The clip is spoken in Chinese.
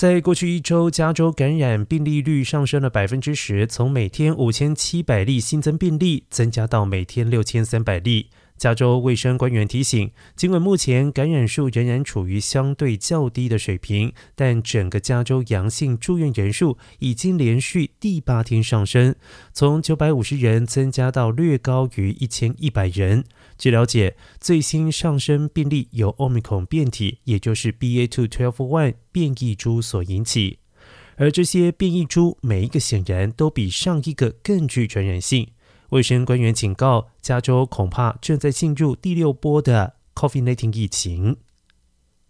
在过去一周，加州感染病例率上升了百分之十，从每天五千七百例新增病例增加到每天六千三百例。加州卫生官员提醒，尽管目前感染数仍然处于相对较低的水平，但整个加州阳性住院人数已经连续第八天上升，从九百五十人增加到略高于一千一百人。据了解，最新上升病例由 Omicron 变体，也就是 BA.2.12.1 变异株所引起，而这些变异株每一个显然都比上一个更具传染性。卫生官员警告，加州恐怕正在进入第六波的 COVID-19 疫情。